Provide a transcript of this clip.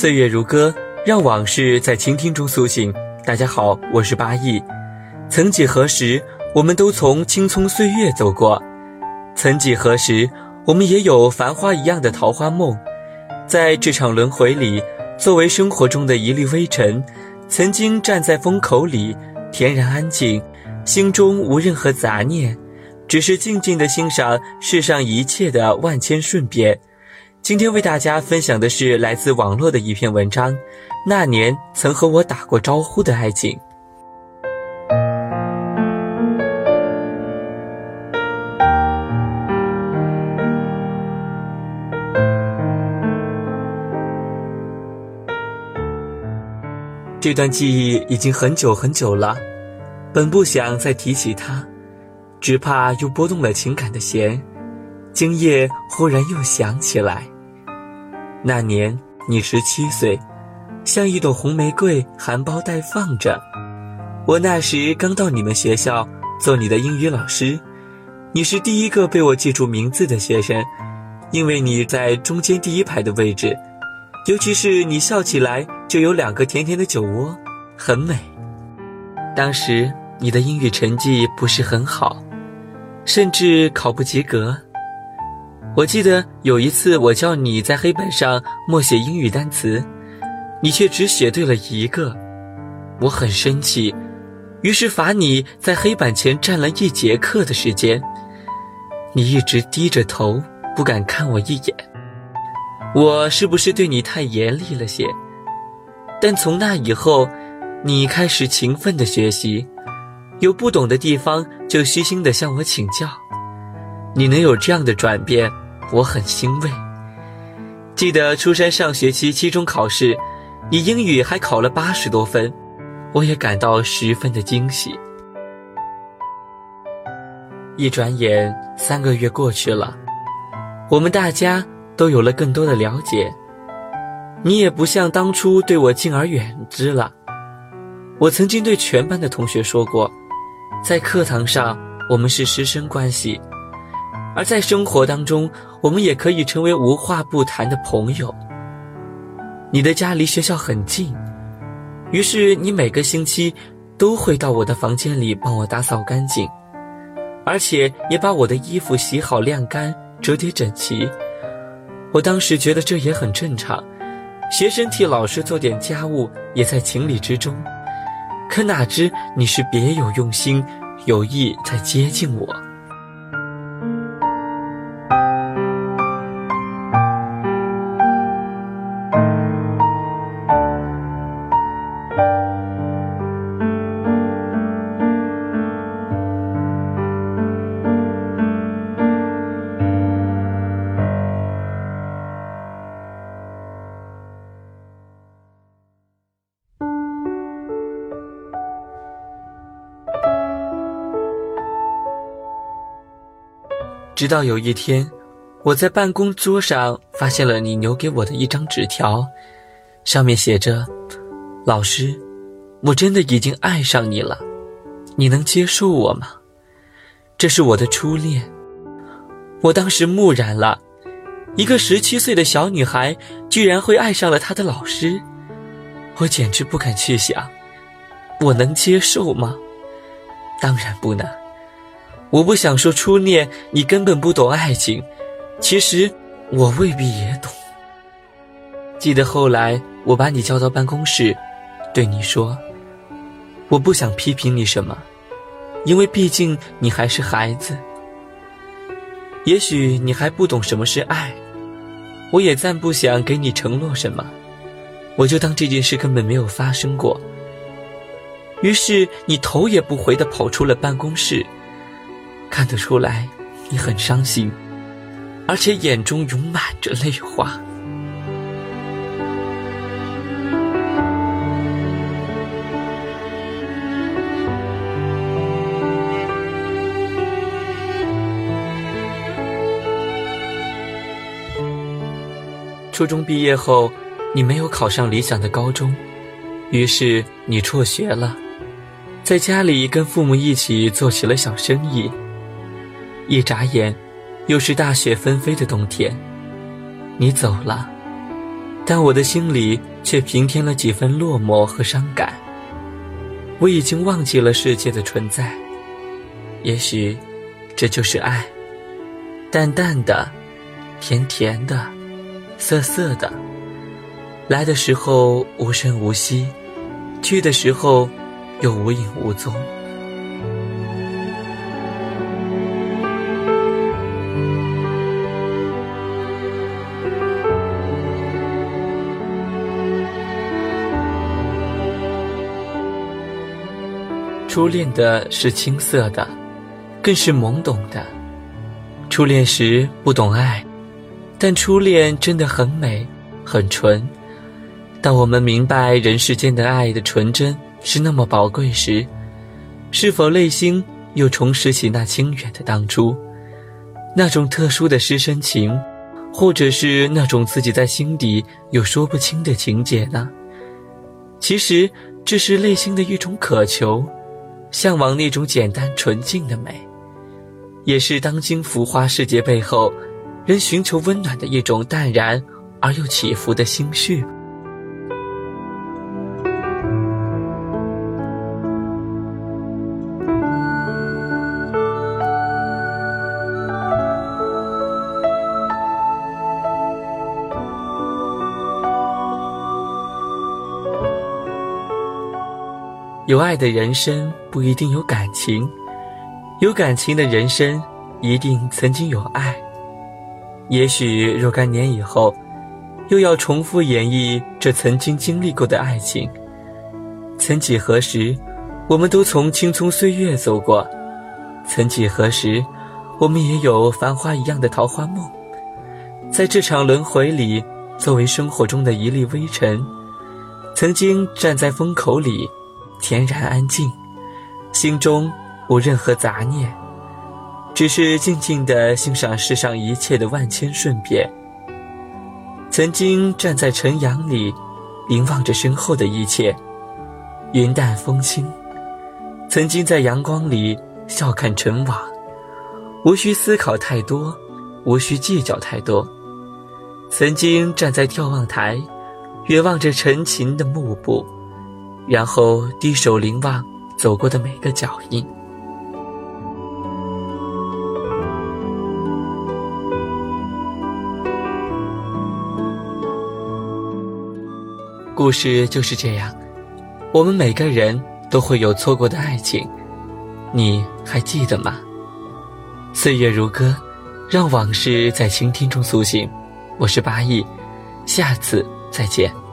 岁月如歌，让往事在倾听中苏醒。大家好，我是八亿。曾几何时，我们都从青葱岁月走过；曾几何时，我们也有繁花一样的桃花梦。在这场轮回里，作为生活中的一粒微尘，曾经站在风口里，恬然安静，心中无任何杂念，只是静静地欣赏世上一切的万千瞬变。今天为大家分享的是来自网络的一篇文章，《那年曾和我打过招呼的爱情》。这段记忆已经很久很久了，本不想再提起它，只怕又拨动了情感的弦。今夜忽然又想起来，那年你十七岁，像一朵红玫瑰含苞待放着。我那时刚到你们学校做你的英语老师，你是第一个被我记住名字的学生，因为你在中间第一排的位置，尤其是你笑起来就有两个甜甜的酒窝，很美。当时你的英语成绩不是很好，甚至考不及格。我记得有一次，我叫你在黑板上默写英语单词，你却只写对了一个，我很生气，于是罚你在黑板前站了一节课的时间。你一直低着头，不敢看我一眼。我是不是对你太严厉了些？但从那以后，你开始勤奋的学习，有不懂的地方就虚心的向我请教。你能有这样的转变？我很欣慰。记得初三上学期期中考试，你英语还考了八十多分，我也感到十分的惊喜。一转眼三个月过去了，我们大家都有了更多的了解，你也不像当初对我敬而远之了。我曾经对全班的同学说过，在课堂上我们是师生关系。而在生活当中，我们也可以成为无话不谈的朋友。你的家离学校很近，于是你每个星期都会到我的房间里帮我打扫干净，而且也把我的衣服洗好晾干、折叠整齐。我当时觉得这也很正常，学生替老师做点家务也在情理之中。可哪知你是别有用心，有意在接近我。直到有一天，我在办公桌上发现了你留给我的一张纸条，上面写着：“老师，我真的已经爱上你了，你能接受我吗？”这是我的初恋。我当时木然了，一个十七岁的小女孩居然会爱上了她的老师，我简直不敢去想，我能接受吗？当然不能。我不想说初恋，你根本不懂爱情。其实我未必也懂。记得后来我把你叫到办公室，对你说：“我不想批评你什么，因为毕竟你还是孩子。也许你还不懂什么是爱，我也暂不想给你承诺什么，我就当这件事根本没有发生过。”于是你头也不回地跑出了办公室。看得出来，你很伤心，而且眼中涌满着泪花。初中毕业后，你没有考上理想的高中，于是你辍学了，在家里跟父母一起做起了小生意。一眨眼，又是大雪纷飞的冬天。你走了，但我的心里却平添了几分落寞和伤感。我已经忘记了世界的存在，也许这就是爱，淡淡的，甜甜的，涩涩的。来的时候无声无息，去的时候又无影无踪。初恋的是青涩的，更是懵懂的。初恋时不懂爱，但初恋真的很美，很纯。当我们明白人世间的爱的纯真是那么宝贵时，是否内心又重拾起那清远的当初，那种特殊的师生情，或者是那种自己在心底有说不清的情结呢？其实这是内心的一种渴求。向往那种简单纯净的美，也是当今浮华世界背后，人寻求温暖的一种淡然而又起伏的心绪。有爱的人生不一定有感情，有感情的人生一定曾经有爱。也许若干年以后，又要重复演绎这曾经经历过的爱情。曾几何时，我们都从青葱岁月走过；曾几何时，我们也有繁花一样的桃花梦。在这场轮回里，作为生活中的一粒微尘，曾经站在风口里。恬然安静，心中无任何杂念，只是静静地欣赏世上一切的万千瞬变。曾经站在晨阳里，凝望着身后的一切，云淡风轻；曾经在阳光里笑看尘网，无需思考太多，无需计较太多。曾经站在眺望台，远望着陈情的幕布。然后低首凝望走过的每个脚印。故事就是这样，我们每个人都会有错过的爱情，你还记得吗？岁月如歌，让往事在倾听中苏醒。我是八亿，下次再见。